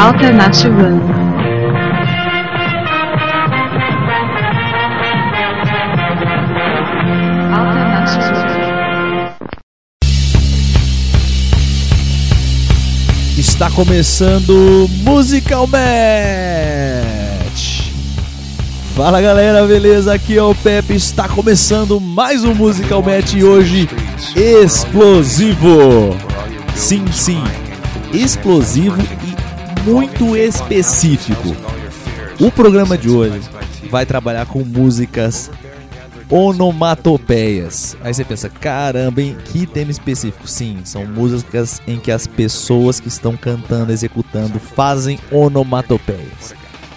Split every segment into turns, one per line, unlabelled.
Alternative
Está começando Musical Match. Fala galera, beleza? Aqui é o Pepe. Está começando mais um Musical Match e hoje explosivo. Sim, sim, explosivo muito específico. O programa de hoje vai trabalhar com músicas onomatopeias. Aí você pensa, caramba, hein? Que tema específico. Sim, são músicas em que as pessoas que estão cantando, executando, fazem onomatopeias.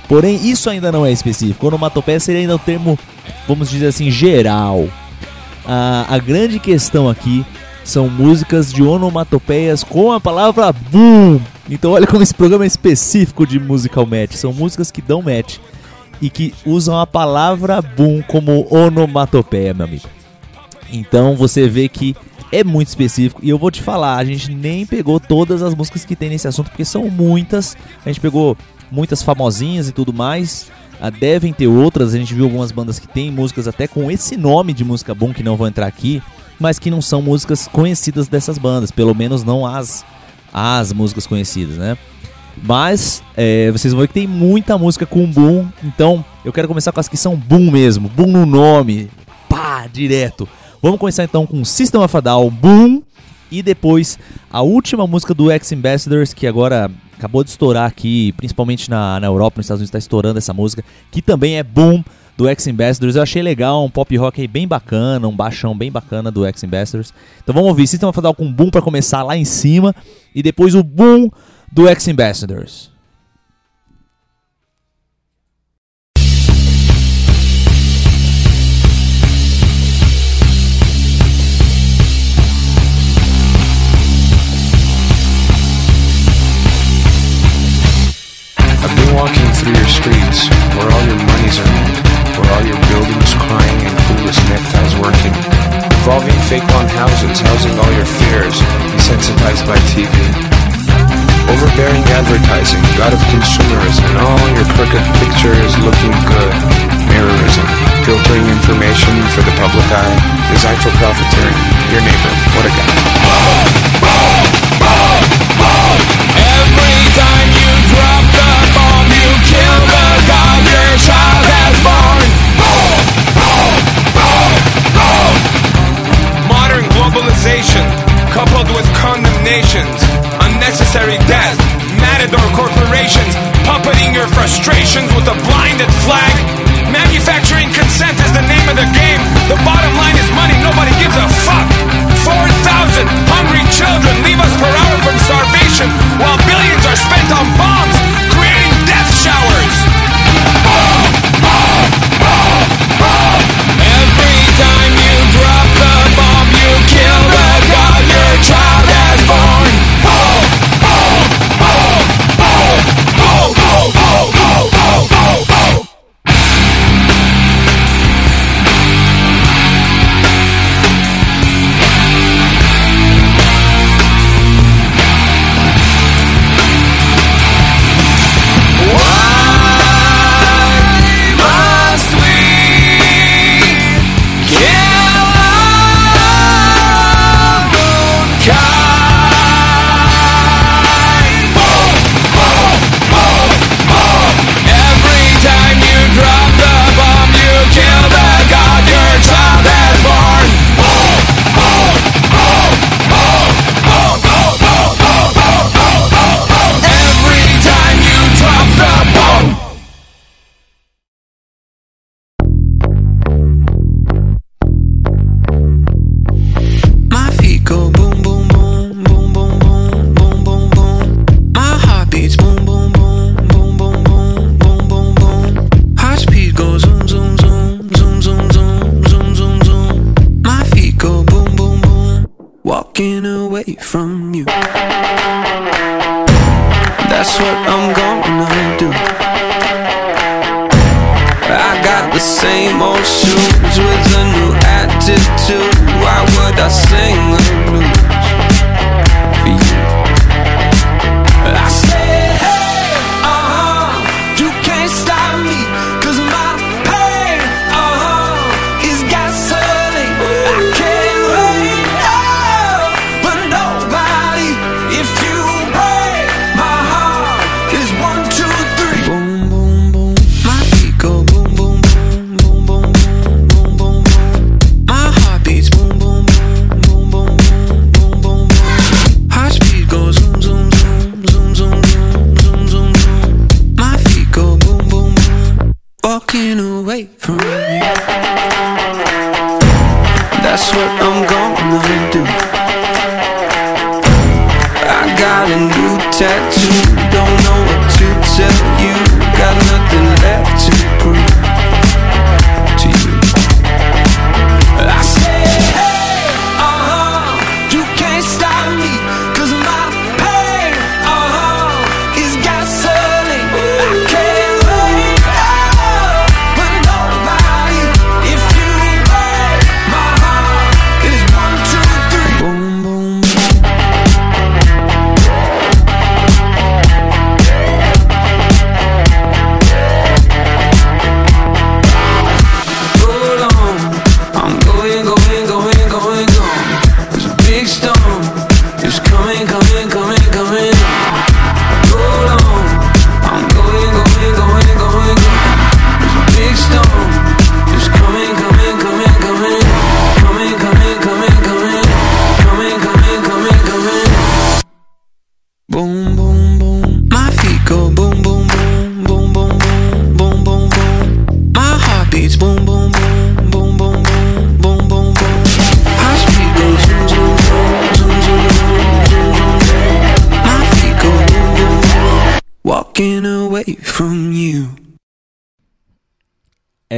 Porém, isso ainda não é específico. Onomatopeia seria ainda o termo, vamos dizer assim, geral. A, a grande questão aqui são músicas de onomatopeias com a palavra boom. Então olha como esse programa é específico de musical match. São músicas que dão match e que usam a palavra boom como onomatopeia, meu amigo. Então você vê que é muito específico e eu vou te falar, a gente nem pegou todas as músicas que tem nesse assunto porque são muitas. A gente pegou muitas famosinhas e tudo mais. Ah, devem ter outras, a gente viu algumas bandas que tem músicas até com esse nome de música boom que não vão entrar aqui, mas que não são músicas conhecidas dessas bandas, pelo menos não as as músicas conhecidas, né? Mas é, vocês vão ver que tem muita música com boom. Então eu quero começar com as que são boom mesmo. Boom no nome. Pá, direto. Vamos começar então com System of a Down, Boom. E depois a última música do X Ambassadors, que agora acabou de estourar aqui, principalmente na, na Europa, nos Estados Unidos está estourando essa música, que também é Boom do X Ambassadors. Eu achei legal, um pop rock aí bem bacana, um baixão bem bacana do X Ambassadors. Então vamos ouvir System of a com Boom para começar lá em cima. E depois o Boom do X Ambassadors.
I've been walking through your streets, where all your money's earned, where all your buildings crying and clueless neckties working, revolving fake long houses, housing all your fears, desensitized by TV. Overbearing advertising, god of consumerism, and all your crooked pictures looking good. Mirrorism, filtering information for the public eye, designed for profiteering. Your neighbor, what a guy.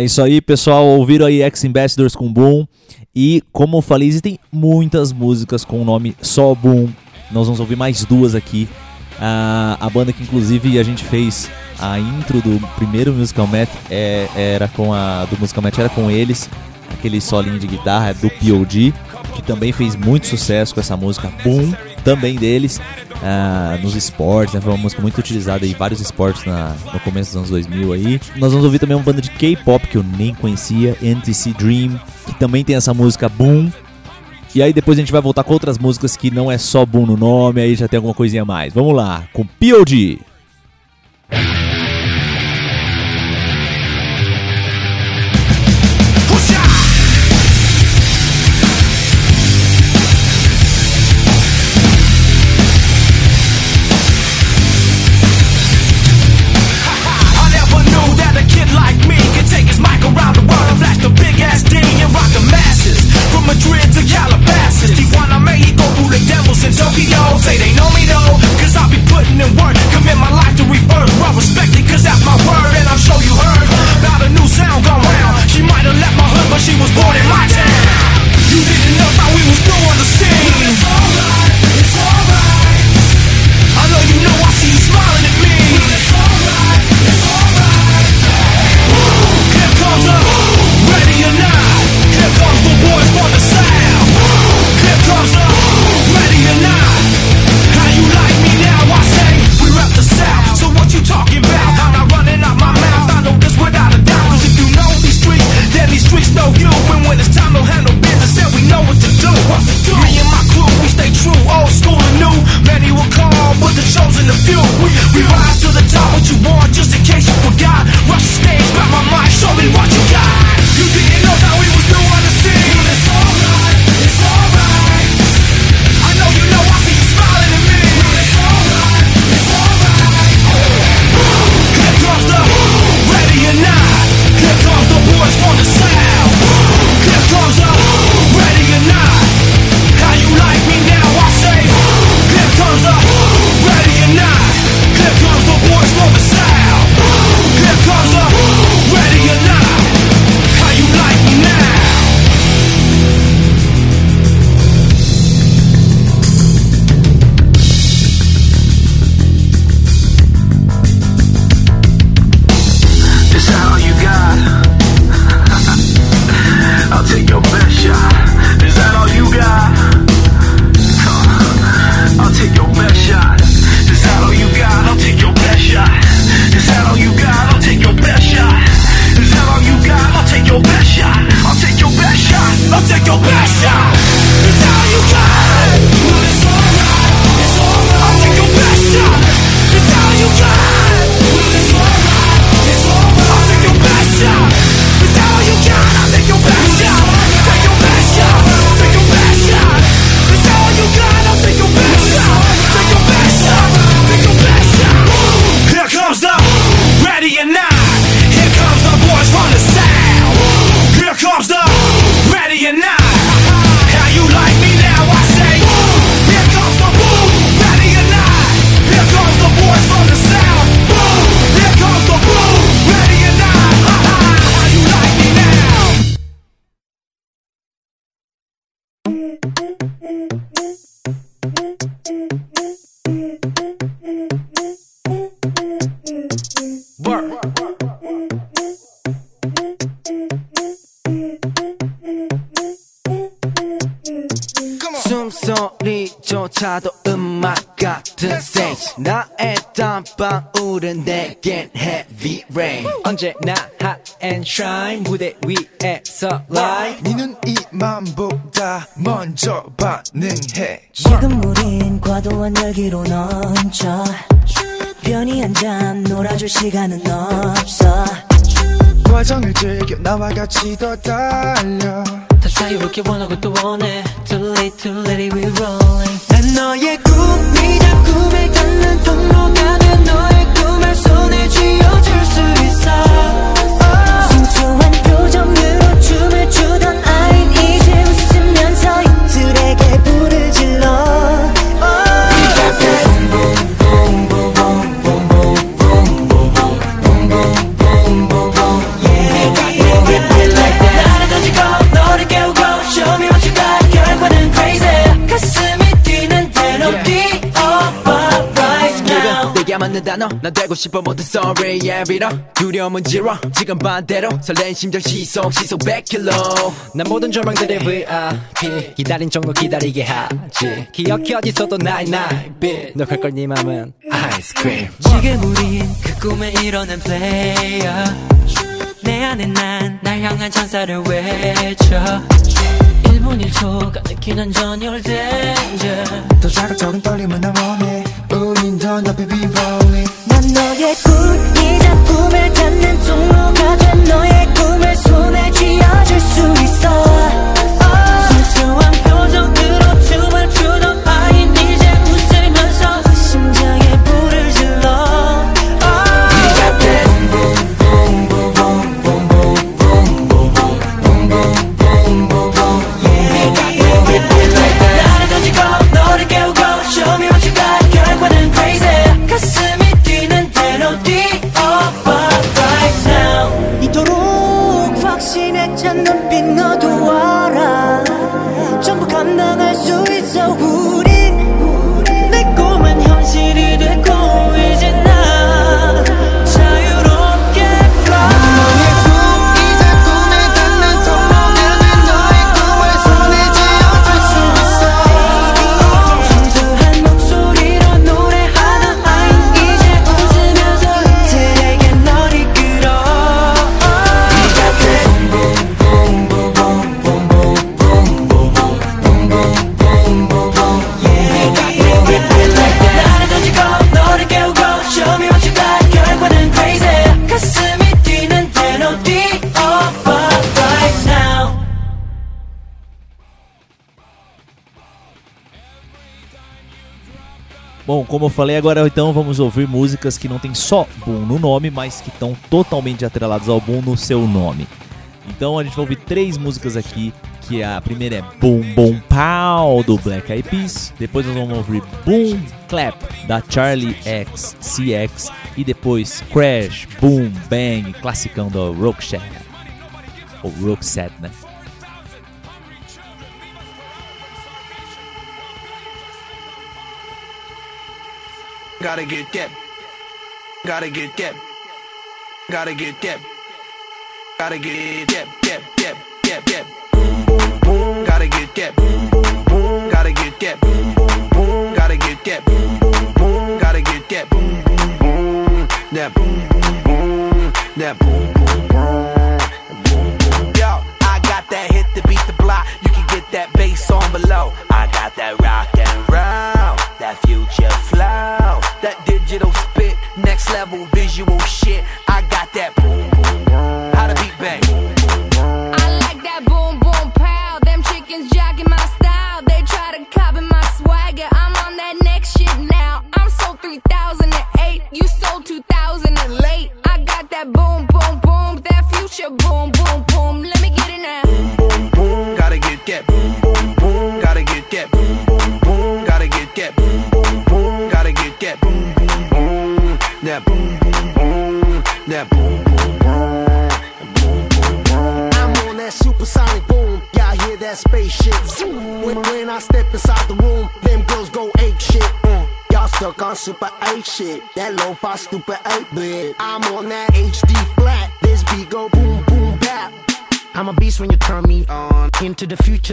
isso aí, pessoal. Ouviram aí Ex-Ambassadors com Boom. E como eu falei, existem muitas músicas com o nome só Boom. Nós vamos ouvir mais duas aqui. A banda que inclusive a gente fez a intro do primeiro Musical Met é, era com a do Musical Met era com eles, aquele solinho de guitarra do POD, que também fez muito sucesso com essa música Boom também deles uh, nos esportes, né? Foi uma música muito utilizada em vários esportes na, no começo dos anos 2000 aí. Nós vamos ouvir também uma banda de K-pop que eu nem conhecia, NTC Dream, que também tem essa música Boom. E aí depois a gente vai voltar com outras músicas que não é só Boom no nome, aí já tem alguma coisinha mais. Vamos lá, com P.O.D.
음악 같은 stage. 나의 땀방울은 내겐 heavy rain. 언제나 hot and shine. 무대 위에서 live.
니는 이맘보다 먼저 반응해.
지금 우린 과도한 열기로 넘쳐. 편히 앉아 놀아줄 시간은 없어.
과정을 즐겨 나와 같이 더 달려.
더 자유롭게 원하고 또 원해? Too late too late we rolling.
난 너의 꿈이자 꿈을 닿는 통로가 돼 너의 꿈을 손에 쥐어줄 수 있어.
순수한 표정으로
단어. 난 되고 싶어 모든 sorry yeah 빌어 두려움은 zero. 지금 반대로 설레는 심장 시속 시속 100km 난 모든 절망들의 VIP 기다린 정도 기다리게 하지. 기억해 어디서도 나의 나의 빛. 너갈걸 네 맘은 아이스크림 지금 우린 그 꿈에 이뤄낸 player. 내 안에 난 날 향한 찬사를 외쳐. 1분 1초가 느끼는 전율 danger.
더 자극적인 떨림은 나 원해 우린 더 높이. rolling
난 너의 꿈이자 꿈을 닿는 통로가 된 너의 꿈을 손에 쥐어줄 수 있어
como eu falei agora, então vamos ouvir músicas que não tem só Boom no nome, mas que estão totalmente atreladas ao Boom no seu nome. Então a gente vai ouvir três músicas aqui, que a primeira é Boom Boom Pow do Black Eyed Peas, depois nós vamos ouvir Boom Clap da Charlie XCX e depois Crash Boom Bang, classicão do Roxette. Ou Roxette, né?
Gotta get that. Gotta get that. Gotta get that. Gotta get
that. That. That.
That. That. Gotta get that. Gotta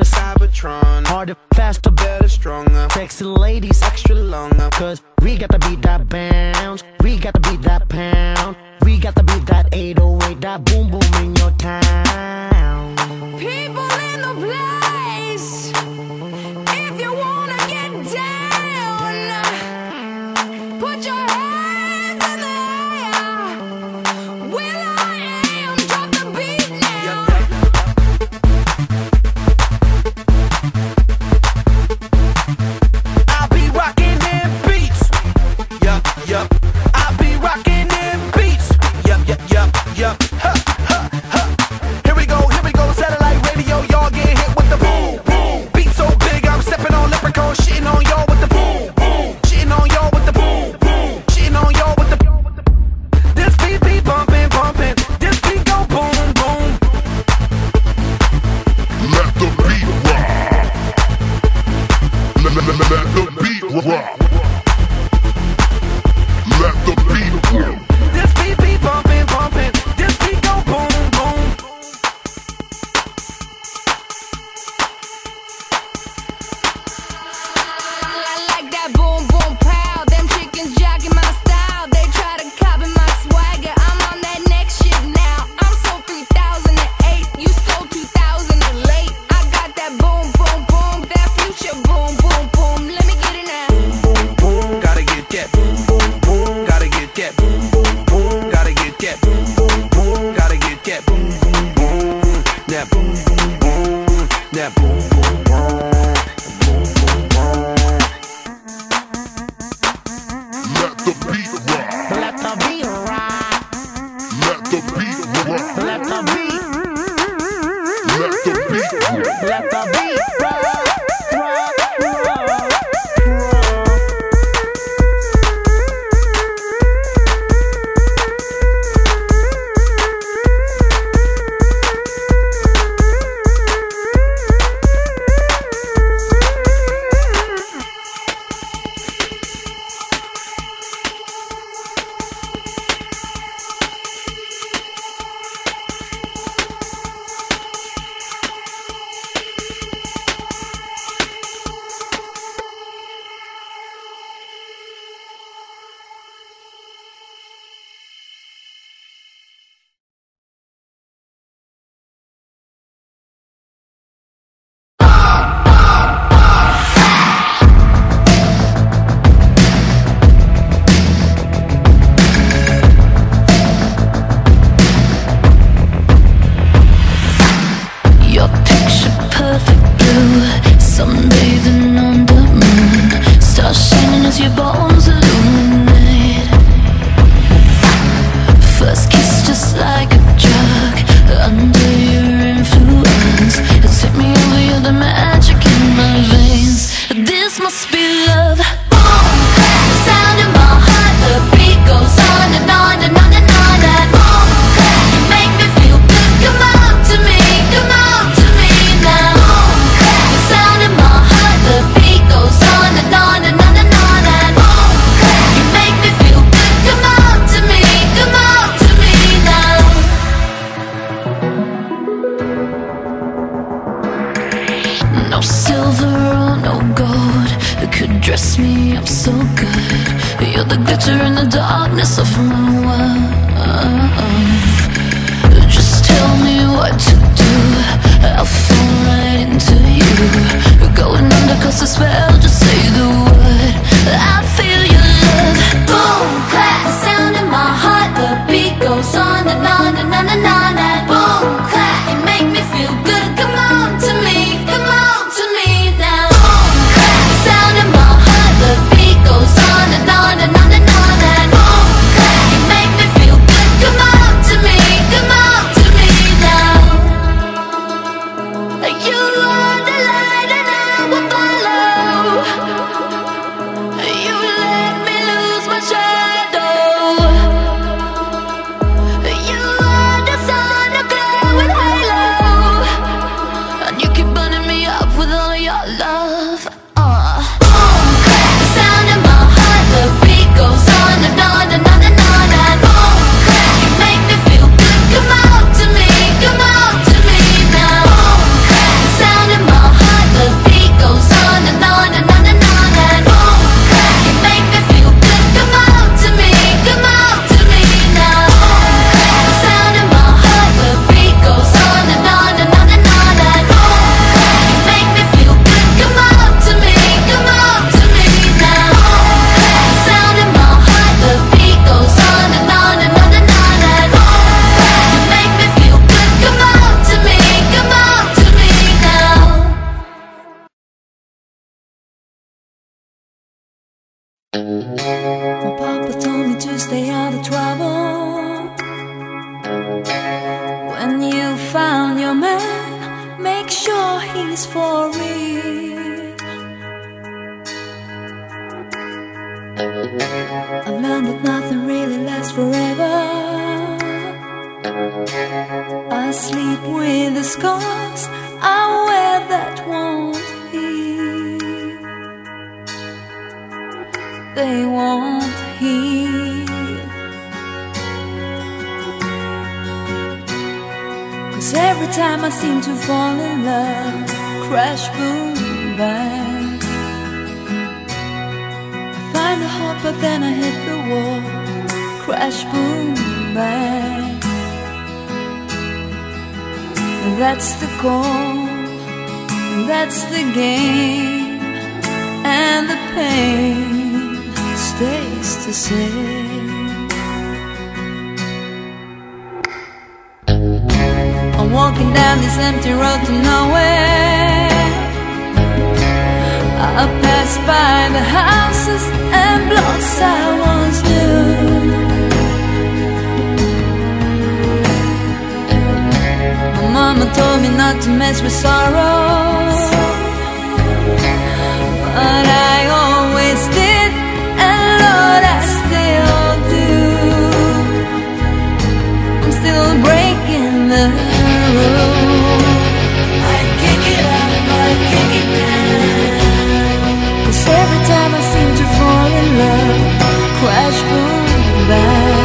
a Cybertron. Harder, faster, better, stronger. Sexy ladies, extra longer. Cause we got to beat that bounce. We got to beat that pound. We got to beat that 808, that boom boom in your town.
People in the place. If you
want. dress me up so good. You're the glitter in the darkness of my world. Just tell me what to do. I'll fall right into you. You're going under cause the spell Just say the word. I feel your love. Boom,
class. Cause every time I seem to fall in love, crash, boom, bang. I find a heart, but then I hit the wall, crash, boom, bang. That's the goal, that's the game, and the pain stays the same. walking down this empty road to nowhere. I pass by the houses and blocks I once knew. My mama told me not to mess with sorrow, but I always did, and Lord, I still do. I'm still breaking the Every time I seem to fall in love Crash, boom, bang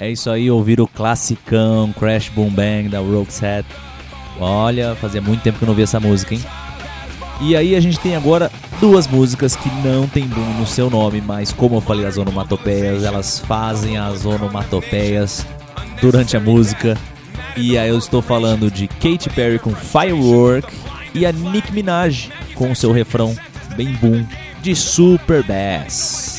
É isso aí, ouvir o classicão Crash Boom Bang da Roxette. Olha, fazia muito tempo que eu não vi essa música, hein? E aí a gente tem agora duas músicas que não tem boom no seu nome, mas como eu falei as onomatopeias, elas fazem as onomatopeias durante a música. E aí eu estou falando de Katy Perry com Firework e a Nick Minaj com o seu refrão bem boom de Super Bass.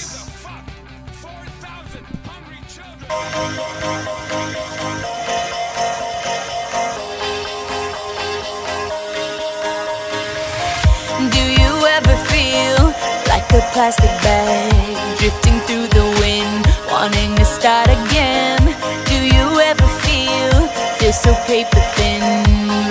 plastic bag Drifting through the wind Wanting to start again. Do you ever feel Feel so paper thin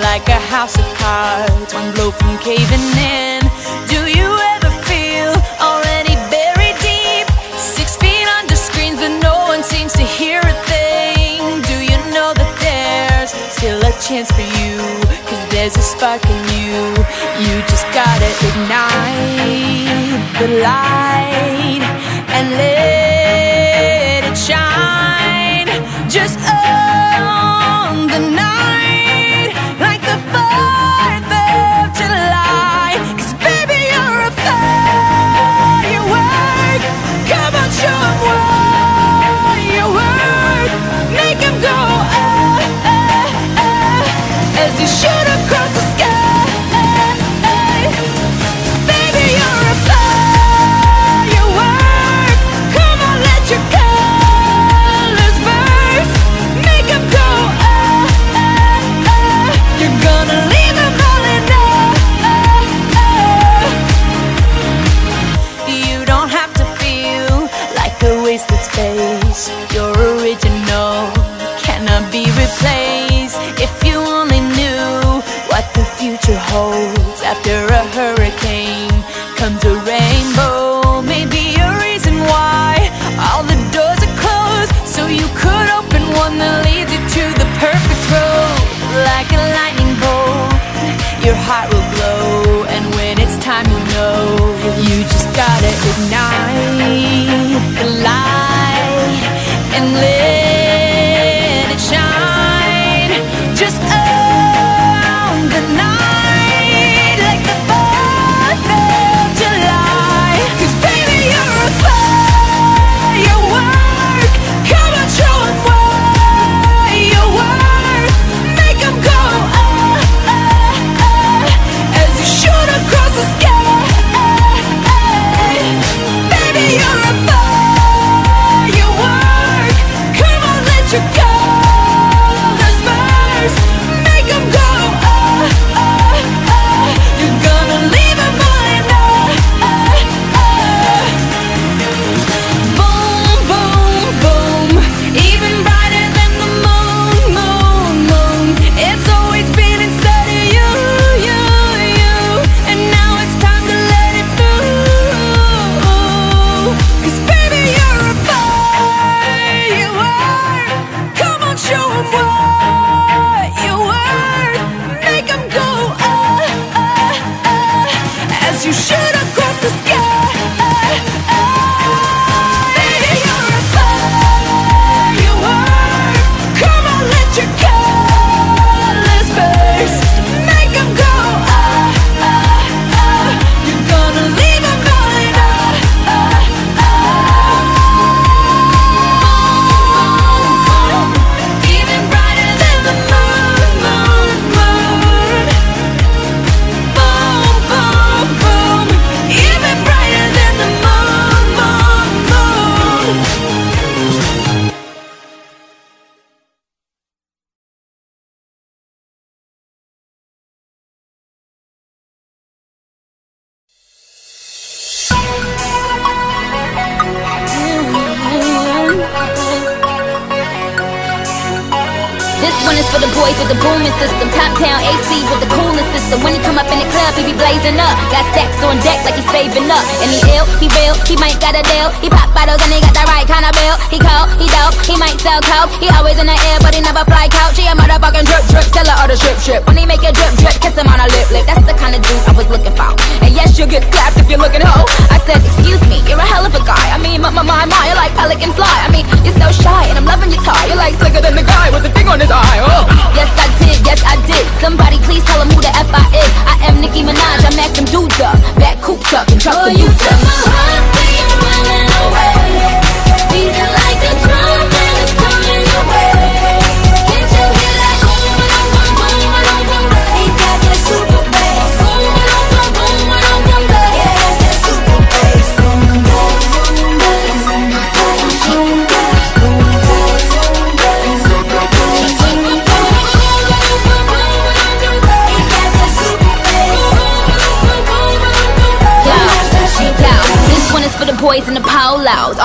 Like a house of cards One blow from caving in? Do you ever feel Already buried deep Six feet under screens But no one seems to hear a thing? Do you know that there's Still a chance for you Cause there's a spark in you you just gotta ignite the light and live. you
should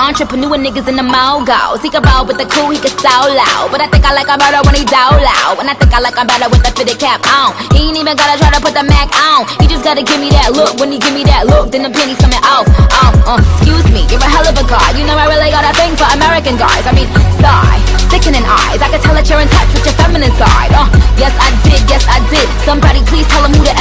Entrepreneur niggas in the mogos. He can roll with the cool, he can so loud. But I think I like him better when he down loud. And I think I like him better with the fitted cap on. He ain't even gotta try to put the Mac on. He just gotta give me that look. When he give me that look, then the pennies coming off. Oh, uh, excuse me, you're a hell of a guy. You know I really got a thing for American guys. I mean, sigh, sickening eyes. I can tell that you're in touch with your feminine side. Uh, yes I did, yes I did. Somebody please tell him who the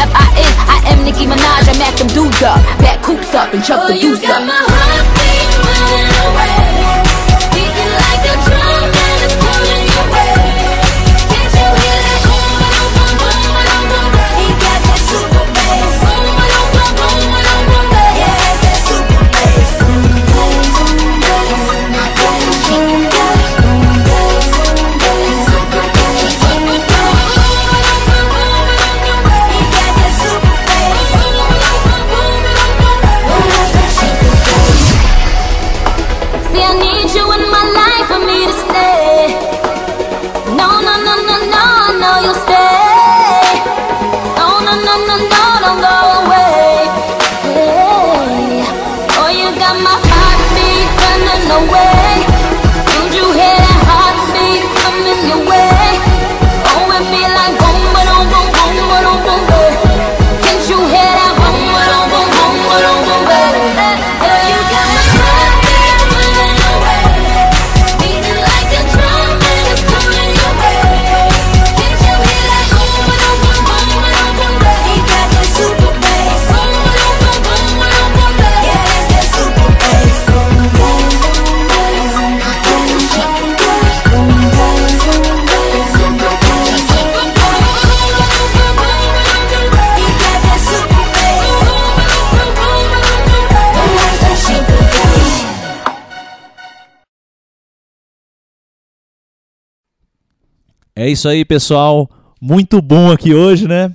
É isso aí, pessoal. Muito bom aqui hoje, né?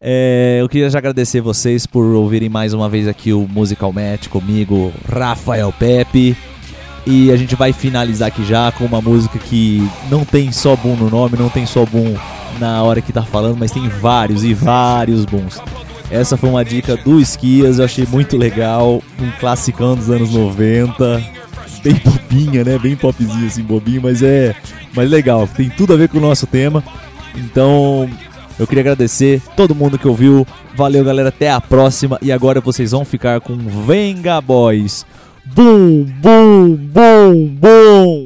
É, eu queria já agradecer vocês por ouvirem mais uma vez aqui o Musical Match comigo, Rafael Pepe. E a gente vai finalizar aqui já com uma música que não tem só boom no nome, não tem só boom na hora que tá falando, mas tem vários e vários booms. Essa foi uma dica do Esquias, eu achei muito legal, um classicão dos anos 90, bem bobinha, né? Bem popzinho assim, bobinho, mas é, mas legal, tem tudo a ver com o nosso tema. Então, eu queria agradecer todo mundo que ouviu. Valeu, galera, até a próxima e agora vocês vão ficar com Venga Boys. Bum, bum, bum, bum.